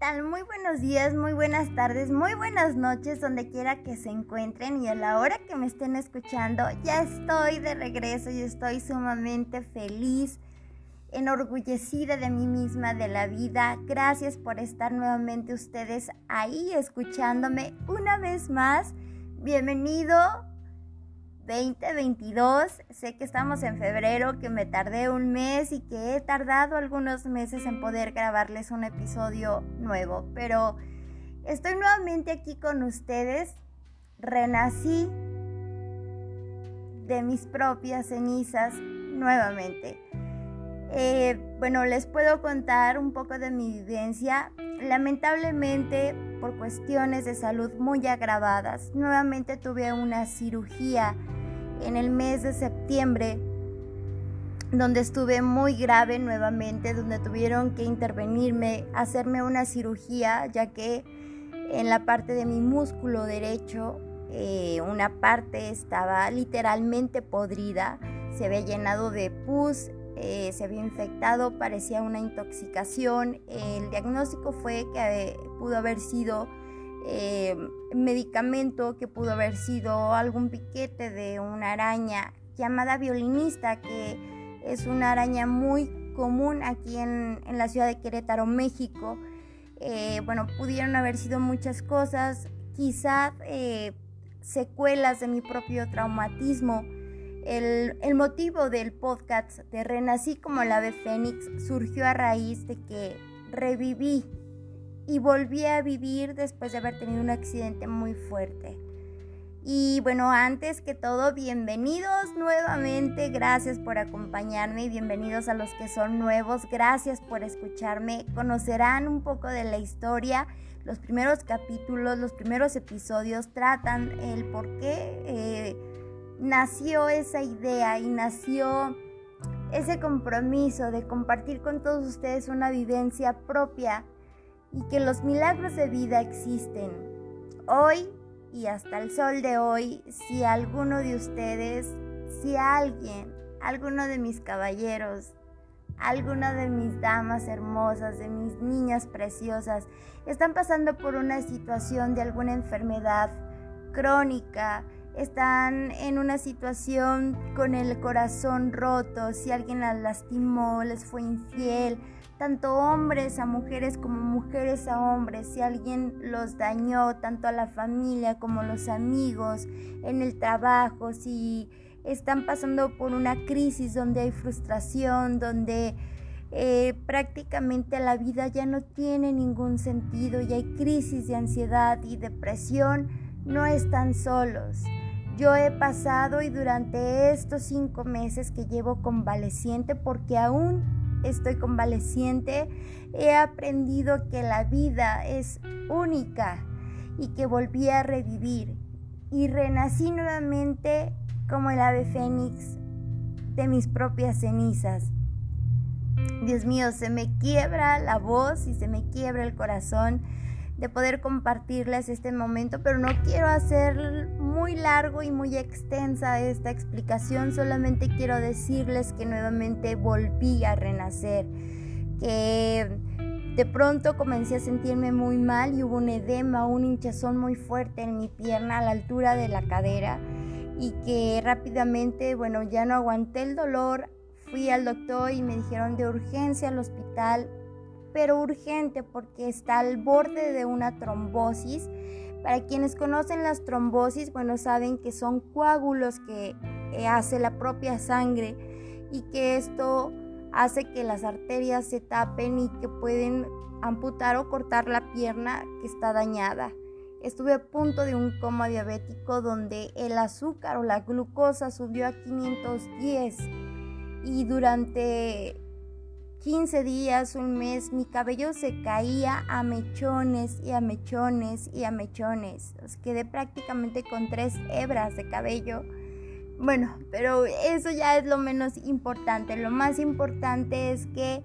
tal? Muy buenos días, muy buenas tardes, muy buenas noches, donde quiera que se encuentren y a la hora que me estén escuchando, ya estoy de regreso y estoy sumamente feliz, enorgullecida de mí misma, de la vida. Gracias por estar nuevamente ustedes ahí escuchándome una vez más. Bienvenido 2022. Sé que estamos en febrero, que me tardé un mes y que he tardado algunos meses en poder grabarles un episodio nuevo, pero estoy nuevamente aquí con ustedes. Renací de mis propias cenizas nuevamente. Eh, bueno, les puedo contar un poco de mi vivencia. Lamentablemente, por cuestiones de salud muy agravadas, nuevamente tuve una cirugía en el mes de septiembre, donde estuve muy grave nuevamente, donde tuvieron que intervenirme, hacerme una cirugía, ya que en la parte de mi músculo derecho, eh, una parte estaba literalmente podrida, se había llenado de pus, eh, se había infectado, parecía una intoxicación. El diagnóstico fue que pudo haber sido eh, medicamento que pudo haber sido algún piquete de una araña llamada violinista, que es una araña muy común aquí en, la ciudad de Querétaro, México. Eh, bueno, pudieron haber sido muchas cosas, quizás eh, secuelas de mi propio traumatismo. El, el, motivo del podcast de Renací como la ave Fénix surgió a raíz de que reviví y volví a vivir después de haber tenido un accidente muy fuerte. Y bueno, antes que todo, bienvenidos nuevamente, gracias por acompañarme y bienvenidos a los que son nuevos, gracias por escucharme, conocerán un poco de la historia, los primeros capítulos, los primeros episodios tratan el por qué eh, nació esa idea y nació ese compromiso de compartir con todos ustedes una vivencia propia y que los milagros de vida existen. Hoy y hasta el sol de hoy, si alguno de ustedes, si alguien, alguno de mis caballeros, alguna de mis damas hermosas, de mis niñas preciosas, están pasando por una situación de alguna enfermedad crónica, están en una situación con el corazón roto, si alguien las lastimó, les fue infiel, tanto hombres a mujeres como mujeres a hombres, si alguien los dañó, tanto a la familia como los amigos, en el trabajo, si están pasando por una crisis donde hay frustración, donde eh, prácticamente la vida ya no tiene ningún sentido y hay crisis de ansiedad y depresión, no están solos. Yo he pasado y durante estos cinco meses que llevo convaleciente porque aún estoy convaleciente, he aprendido que la vida es única y que volví a revivir y renací nuevamente como el ave fénix de mis propias cenizas. Dios mío, se me quiebra la voz y se me quiebra el corazón de poder compartirles este momento, pero no quiero hacer muy largo y muy extensa esta explicación, solamente quiero decirles que nuevamente volví a renacer, que de pronto comencé a sentirme muy mal y hubo un edema, un hinchazón muy fuerte en mi pierna a la altura de la cadera y que rápidamente, bueno, ya no aguanté el dolor, fui al doctor y me dijeron de urgencia al hospital pero urgente porque está al borde de una trombosis. Para quienes conocen las trombosis, bueno, saben que son coágulos que eh, hace la propia sangre y que esto hace que las arterias se tapen y que pueden amputar o cortar la pierna que está dañada. Estuve a punto de un coma diabético donde el azúcar o la glucosa subió a 510 y durante 15 días, un mes, mi cabello se caía a mechones y a mechones y a mechones. quedé prácticamente con tres hebras de cabello. Bueno, pero eso ya es lo menos importante. Lo más importante es que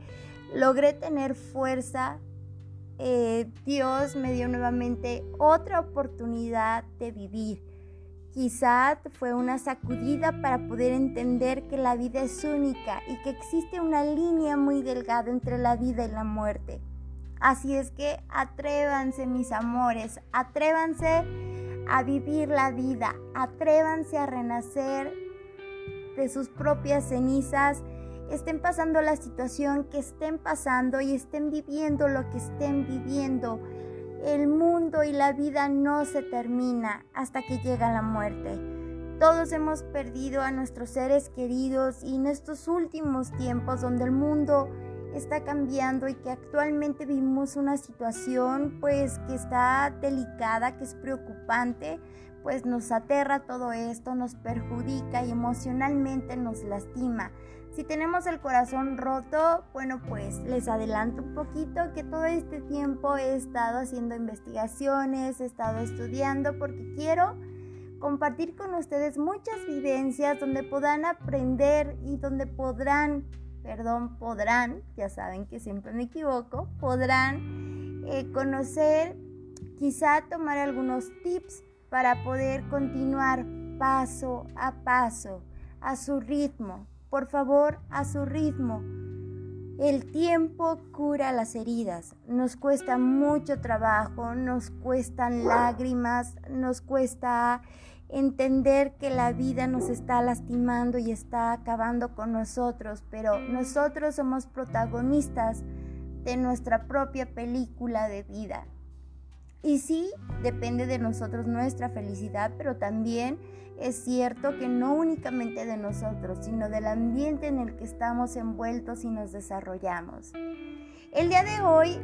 logré tener fuerza. Eh, Dios me dio nuevamente otra oportunidad de vivir Quizás fue una sacudida para poder entender que la vida es única y que existe una línea muy delgada entre la vida y la muerte. Así es que atrévanse mis amores, atrévanse a vivir la vida, atrévanse a renacer de sus propias cenizas, estén pasando la situación que estén pasando y estén viviendo lo que estén viviendo. El mundo y la vida no se termina hasta que llega la muerte. Todos hemos perdido a nuestros seres queridos y en estos últimos tiempos donde el mundo está cambiando y que actualmente vivimos una situación pues que está delicada, que es preocupante, pues nos aterra todo esto, nos perjudica y emocionalmente nos lastima. Si tenemos el corazón roto, bueno, pues les adelanto un poquito que todo este tiempo he estado haciendo investigaciones, he estado estudiando porque quiero compartir con ustedes muchas vivencias donde podrán aprender y donde podrán, perdón, podrán, ya saben que siempre me equivoco, podrán eh, conocer, quizá tomar algunos tips para poder continuar paso a paso, a su ritmo, por favor, a su ritmo. El tiempo cura las heridas. Nos cuesta mucho trabajo, nos cuestan lágrimas, nos cuesta entender que la vida nos está lastimando y está acabando con nosotros, pero nosotros somos protagonistas de nuestra propia película de vida. Y sí, depende de nosotros nuestra felicidad, pero también es cierto que no únicamente de nosotros, sino del ambiente en el que estamos envueltos y nos desarrollamos. El día de hoy,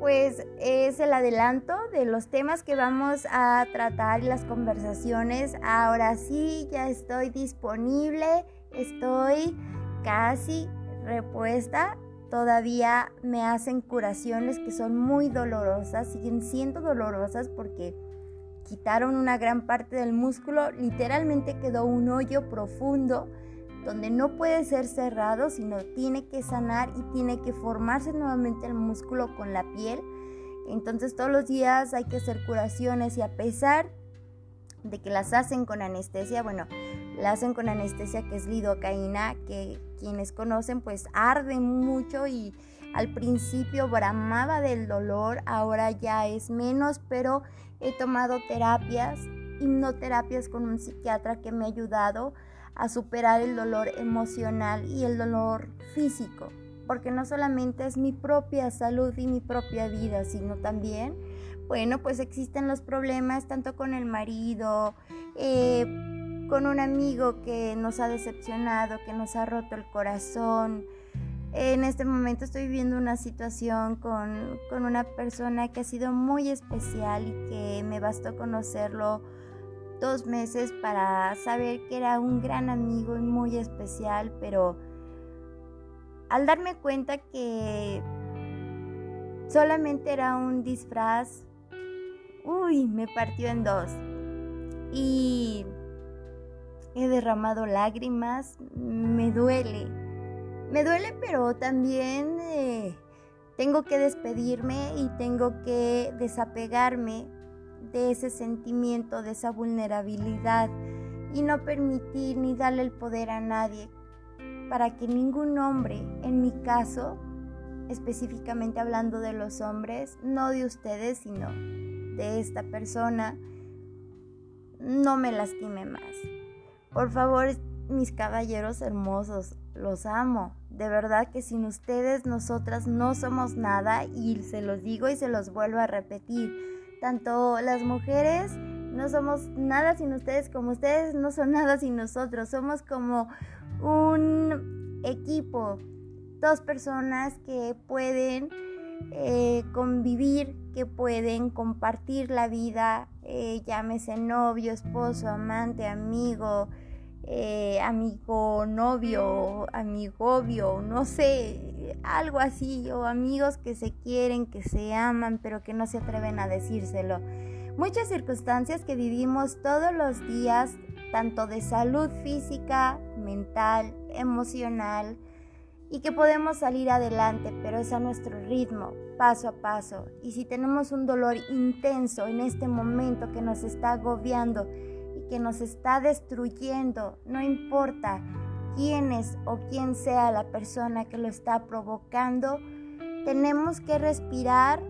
pues es el adelanto de los temas que vamos a tratar y las conversaciones. Ahora sí, ya estoy disponible, estoy casi repuesta todavía me hacen curaciones que son muy dolorosas, siguen siendo dolorosas porque quitaron una gran parte del músculo, literalmente quedó un hoyo profundo donde no puede ser cerrado, sino tiene que sanar y tiene que formarse nuevamente el músculo con la piel. Entonces todos los días hay que hacer curaciones y a pesar de que las hacen con anestesia, bueno, la hacen con anestesia que es lidocaína, que quienes conocen pues arde mucho y al principio bramaba del dolor, ahora ya es menos, pero he tomado terapias, hipnoterapias con un psiquiatra que me ha ayudado a superar el dolor emocional y el dolor físico, porque no solamente es mi propia salud y mi propia vida, sino también, bueno, pues existen los problemas tanto con el marido, eh, con un amigo que nos ha decepcionado, que nos ha roto el corazón. En este momento estoy viviendo una situación con, una persona que ha sido muy especial y que me bastó conocerlo dos meses para saber que era un gran amigo y muy especial, pero al darme cuenta que solamente era un disfraz, uy, me partió en dos. Y he derramado lágrimas, me duele. Me duele, pero también eh, tengo que despedirme y tengo que desapegarme de ese sentimiento, de esa vulnerabilidad y no permitir ni darle el poder a nadie para que ningún hombre, en mi caso, específicamente hablando de los hombres, no de ustedes, sino de esta persona, no me lastime más. Por favor, mis caballeros hermosos, los amo. De verdad que sin ustedes nosotras no somos nada y se los digo y se los vuelvo a repetir. Tanto las mujeres no somos nada sin ustedes como ustedes no son nada sin nosotros. Somos como un equipo, dos personas que pueden eh, convivir, que pueden compartir la vida, eh, llámese novio, esposo, amante, amigo, eh, amigo novio, amigovio, no sé, algo así, o amigos que se quieren, que se aman, pero que no se atreven a decírselo. Muchas circunstancias que vivimos todos los días, tanto de salud física, mental, emocional, y que podemos salir adelante, pero es a nuestro ritmo, paso a paso. Y si tenemos un dolor intenso en este momento que nos está agobiando, que nos está destruyendo, no importa quién es o quién sea la persona que lo está provocando, Tenemos que respirar.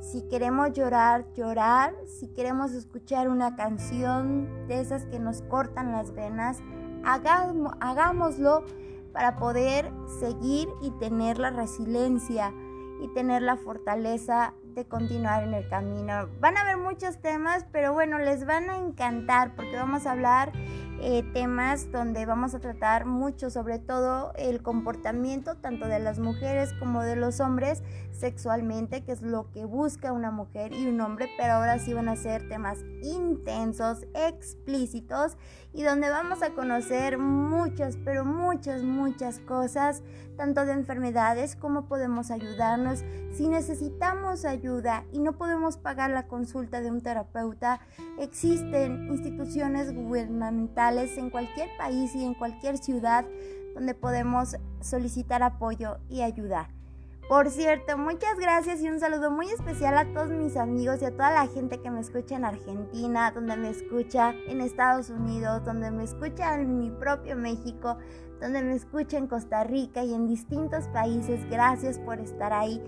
Si queremos llorar, llorar. Si queremos escuchar una canción de esas que nos cortan las venas, hagámoslo para poder seguir y tener la resiliencia y tener la fortaleza continuar en el camino. Van a haber muchos temas, pero bueno, les van a encantar porque vamos a hablar eh, temas donde vamos a tratar mucho, sobre todo el comportamiento tanto de las mujeres como de los hombres sexualmente, que es lo que busca una mujer y un hombre, pero ahora sí van a ser temas intensos, explícitos y donde vamos a conocer muchas, pero muchas, muchas cosas, tanto de enfermedades como podemos ayudarnos. Si necesitamos ayuda y no podemos pagar la consulta de un terapeuta, existen instituciones gubernamentales en cualquier país y en cualquier ciudad donde podemos solicitar apoyo y ayuda. Por cierto, muchas gracias y un saludo muy especial a todos mis amigos y a toda la gente que me escucha en Argentina, donde me escucha en Estados Unidos, donde me escucha en mi propio México, donde me escucha en Costa Rica y en distintos países. Gracias por estar ahí.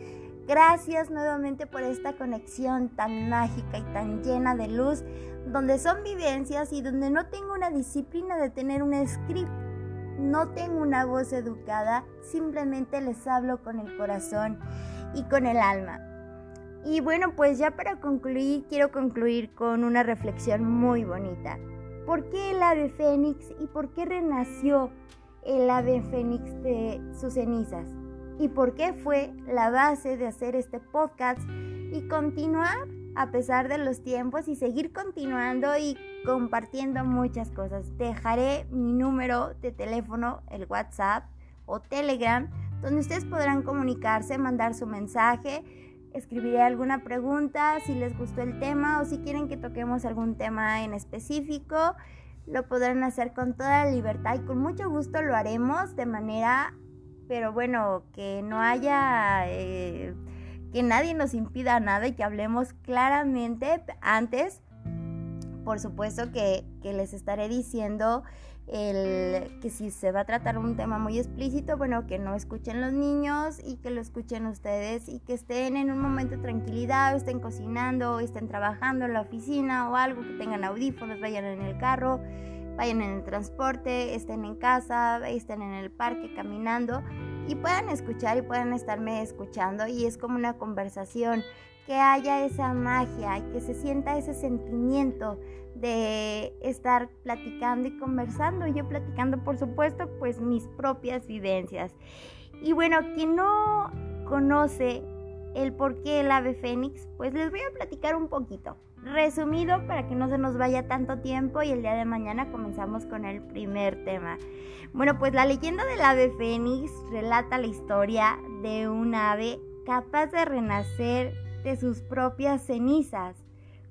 Gracias nuevamente por esta conexión tan mágica y tan llena de luz, donde son vivencias y donde no tengo una disciplina de tener un script no tengo una voz educada, simplemente les hablo con el corazón y con el alma. Y bueno, pues ya para concluir, quiero concluir con una reflexión muy bonita. ¿Por qué el ave fénix y por qué renació el ave fénix de sus cenizas? ¿Y por qué fue la base de hacer este podcast y continuar a pesar de los tiempos y seguir continuando y compartiendo muchas cosas. Dejaré mi número de teléfono, el WhatsApp o Telegram, donde ustedes podrán comunicarse, mandar su mensaje, escribiré alguna pregunta si les gustó el tema o si quieren que toquemos algún tema en específico. Lo podrán hacer con toda la libertad y con mucho gusto lo haremos de manera, pero bueno, que no haya... Eh, que nadie nos impida nada y que hablemos claramente antes. Por supuesto que, les estaré diciendo el, que si se va a tratar un tema muy explícito, bueno, que no escuchen los niños y que lo escuchen ustedes y que estén en un momento de tranquilidad, o estén cocinando, o estén trabajando en la oficina o algo, que tengan audífonos, vayan en el carro, vayan en el transporte, estén en casa, estén en el parque caminando y puedan escuchar y puedan estarme escuchando y es como una conversación, que haya esa magia que se sienta ese sentimiento de estar platicando y conversando. Yo platicando, por supuesto, pues mis propias vivencias. Y bueno, quien no conoce el por qué el ave fénix, pues les voy a platicar un poquito. Resumido para que no se nos vaya tanto tiempo y el día de mañana comenzamos con el primer tema. Bueno, pues la leyenda del ave fénix relata la historia de un ave capaz de renacer de sus propias cenizas.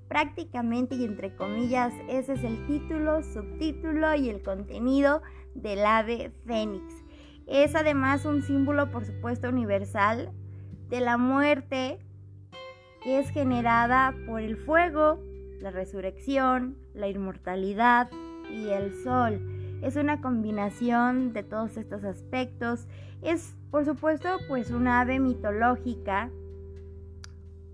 Prácticamente y entre comillas, ese es el título, subtítulo y el contenido del ave fénix. Es además un símbolo, por supuesto, universal de la muerte que es generada por el fuego, la resurrección, la inmortalidad y el sol es una combinación de todos estos aspectos. Es, por supuesto, pues una ave mitológica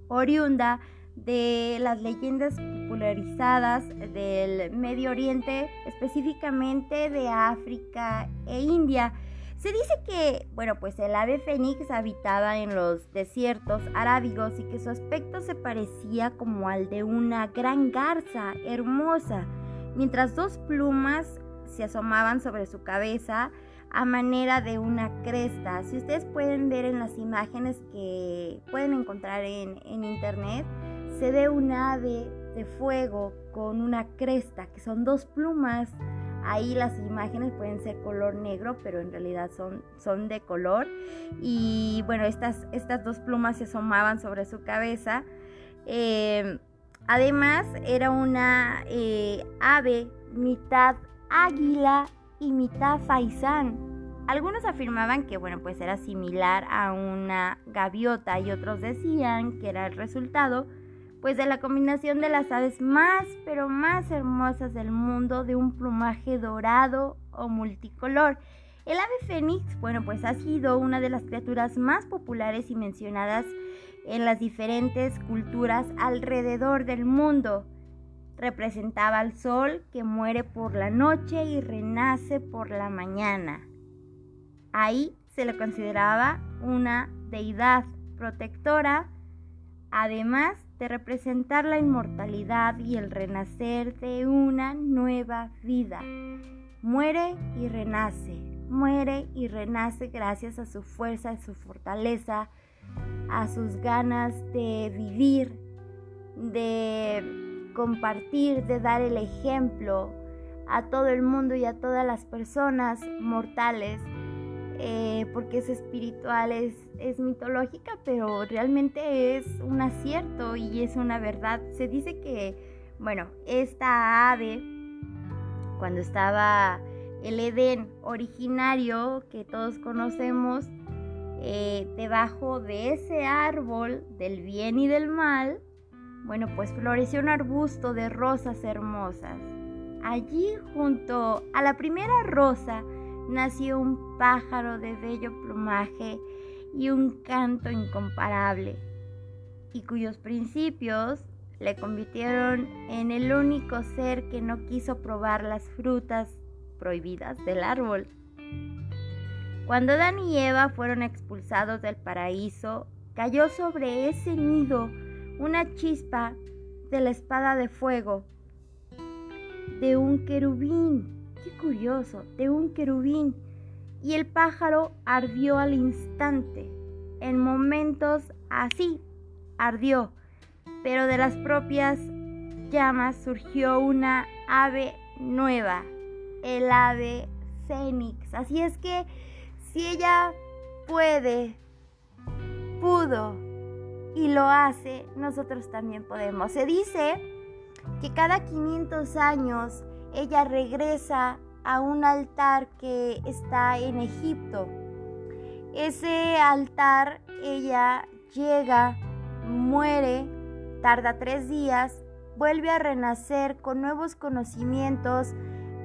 oriunda de las leyendas popularizadas del Medio Oriente, específicamente de África e India. Se dice que, bueno, pues el ave fénix habitaba en los desiertos arábigos y que su aspecto se parecía como al de una gran garza hermosa, mientras dos plumas se asomaban sobre su cabeza a manera de una cresta. Si ustedes pueden ver en las imágenes que pueden encontrar en, internet, se ve un ave de fuego con una cresta, que son dos plumas. Ahí las imágenes pueden ser color negro, pero en realidad son, son de color. Y bueno, estas, estas dos plumas se asomaban sobre su cabeza. Eh, además, era una eh, ave mitad águila y mitad faisán. Algunos afirmaban que bueno, pues era similar a una gaviota y otros decían que era el resultado pues de la combinación de las aves más pero más hermosas del mundo de un plumaje dorado o multicolor. El ave fénix, bueno, pues ha sido una de las criaturas más populares y mencionadas en las diferentes culturas alrededor del mundo. Representaba al sol que muere por la noche y renace por la mañana. Ahí se le consideraba una deidad protectora, además de representar la inmortalidad y el renacer de una nueva vida. Muere y renace, muere y renace gracias a su fuerza, a su fortaleza, a sus ganas de vivir, de compartir, de dar el ejemplo a todo el mundo y a todas las personas mortales, eh, porque es espiritual, es, es mitológica, pero realmente es un acierto y es una verdad. Se dice que, bueno, esta ave, cuando estaba el Edén originario que todos conocemos, eh, debajo de ese árbol del bien y del mal, bueno, pues floreció un arbusto de rosas hermosas. Allí junto a la primera rosa nació un pájaro de bello plumaje y un canto incomparable, y cuyos principios le convirtieron en el único ser que no quiso probar las frutas prohibidas del árbol. Cuando Adán y Eva fueron expulsados del paraíso, cayó sobre ese nido una chispa de la espada de fuego de un querubín. Qué curioso, de un querubín. Y el pájaro ardió al instante. En momentos así, ardió. Pero de las propias llamas surgió una ave nueva, el ave fénix. Así es que si ella puede, pudo y lo hace, nosotros también podemos. Se dice que cada 500 años ella regresa a un altar que está en Egipto. Ese altar ella llega, muere, tarda tres días, vuelve a renacer con nuevos conocimientos,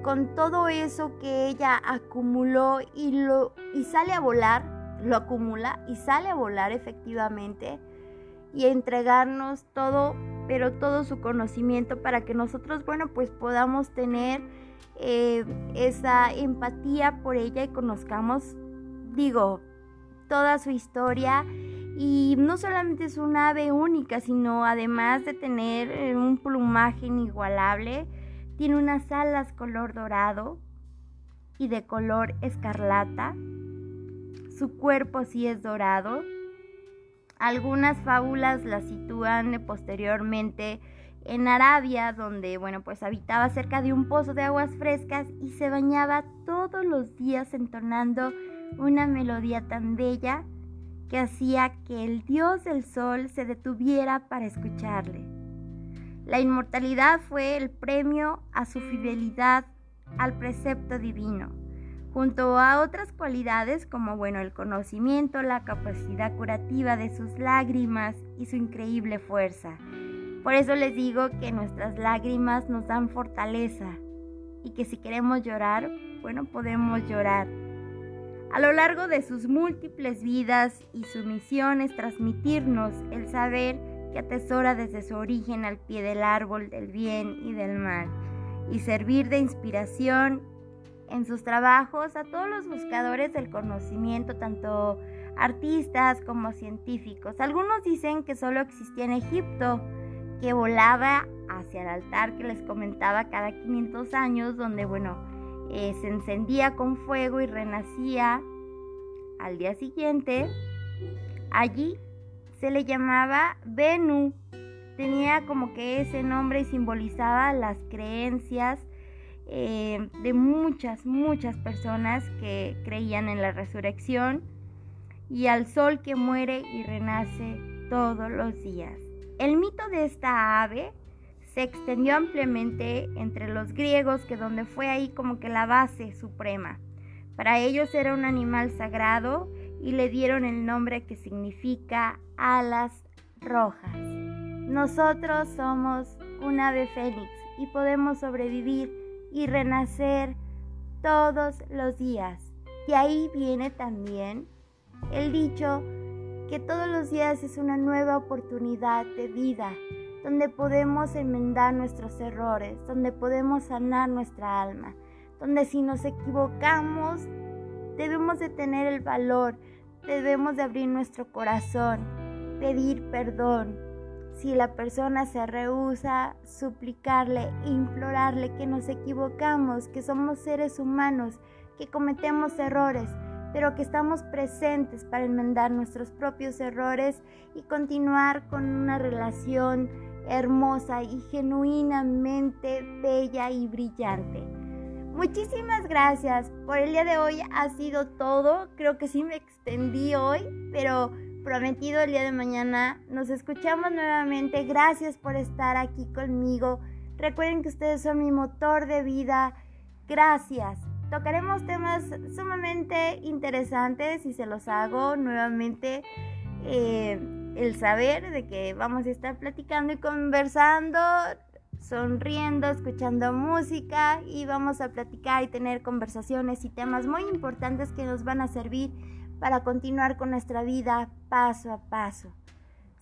con todo eso que ella acumuló y, lo, y sale a volar, lo acumula y sale a volar efectivamente y entregarnos todo, pero todo su conocimiento para que nosotros, bueno, pues podamos tener eh, esa empatía por ella y conozcamos, digo, toda su historia. Y no solamente es un ave única, sino además de tener eh, un plumaje inigualable, tiene unas alas color dorado y de color escarlata. Su cuerpo sí es dorado. Algunas fábulas la sitúan posteriormente en Arabia, donde, bueno, pues habitaba cerca de un pozo de aguas frescas y se bañaba todos los días entonando una melodía tan bella que hacía que el dios del sol se detuviera para escucharle. La inmortalidad fue el premio a su fidelidad al precepto divino, junto a otras cualidades como bueno, el conocimiento, la capacidad curativa de sus lágrimas y su increíble fuerza. Por eso les digo que nuestras lágrimas nos dan fortaleza y que si queremos llorar, bueno, podemos llorar. A lo largo de sus múltiples vidas y su misión es transmitirnos el saber que atesora desde su origen al pie del árbol del bien y del mal, y servir de inspiración en sus trabajos a todos los buscadores del conocimiento, tanto artistas como científicos. Algunos dicen que solo existía en Egipto, que volaba hacia el altar que les comentaba cada 500 años, donde, bueno, eh, se encendía con fuego y renacía al día siguiente. Allí se le llamaba Venu. Tenía como que ese nombre y simbolizaba las creencias eh, de muchas, muchas personas que creían en la resurrección y al sol que muere y renace todos los días. El mito de esta ave se extendió ampliamente entre los griegos, que donde fue ahí como que la base suprema. Para ellos era un animal sagrado y le dieron el nombre que significa alas rojas. Nosotros somos un ave fénix y podemos sobrevivir y renacer todos los días. De ahí viene también el dicho que todos los días es una nueva oportunidad de vida, donde podemos enmendar nuestros errores, donde podemos sanar nuestra alma, donde si nos equivocamos debemos de tener el valor, debemos de abrir nuestro corazón, pedir perdón. Si la persona se rehúsa, suplicarle, implorarle que nos equivocamos, que somos seres humanos, que cometemos errores, pero que estamos presentes para enmendar nuestros propios errores y continuar con una relación hermosa y genuinamente bella y brillante. Muchísimas gracias. Por el día de hoy ha sido todo. Creo que sí me extendí hoy, pero prometido el día de mañana nos escuchamos nuevamente. Gracias por estar aquí conmigo. Recuerden que ustedes son mi motor de vida. Gracias. Tocaremos temas sumamente interesantes y se los hago nuevamente eh, el saber de que vamos a estar platicando y conversando, sonriendo, escuchando música y vamos a platicar y tener conversaciones y temas muy importantes que nos van a servir para continuar con nuestra vida paso a paso.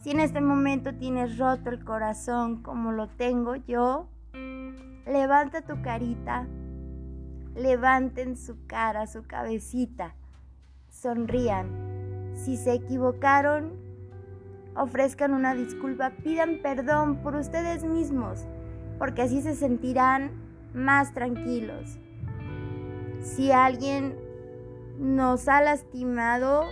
Si en este momento tienes roto el corazón como lo tengo yo, levanta tu carita levanten su cara, su cabecita, sonrían. Si se equivocaron, ofrezcan una disculpa, pidan perdón por ustedes mismos, porque así se sentirán más tranquilos. Si alguien nos ha lastimado,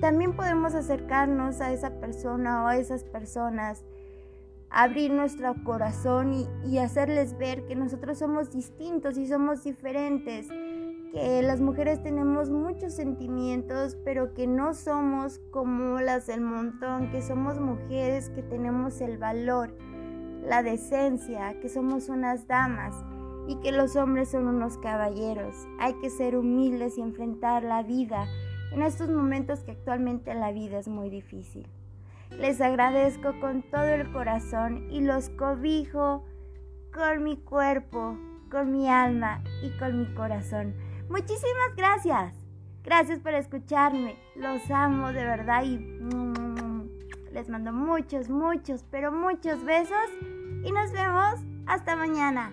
también podemos acercarnos a esa persona o a esas personas abrir nuestro corazón y, hacerles ver que nosotros somos distintos y somos diferentes, que las mujeres tenemos muchos sentimientos, pero que no somos como las del montón, que somos mujeres que tenemos el valor, la decencia, que somos unas damas y que los hombres son unos caballeros. Hay que ser humildes y enfrentar la vida en estos momentos que actualmente la vida es muy difícil. Les agradezco con todo el corazón y los cobijo con mi cuerpo, con mi alma y con mi corazón. Muchísimas gracias. Gracias por escucharme. Los amo de verdad y les mando muchos, muchos, pero muchos besos y nos vemos hasta mañana.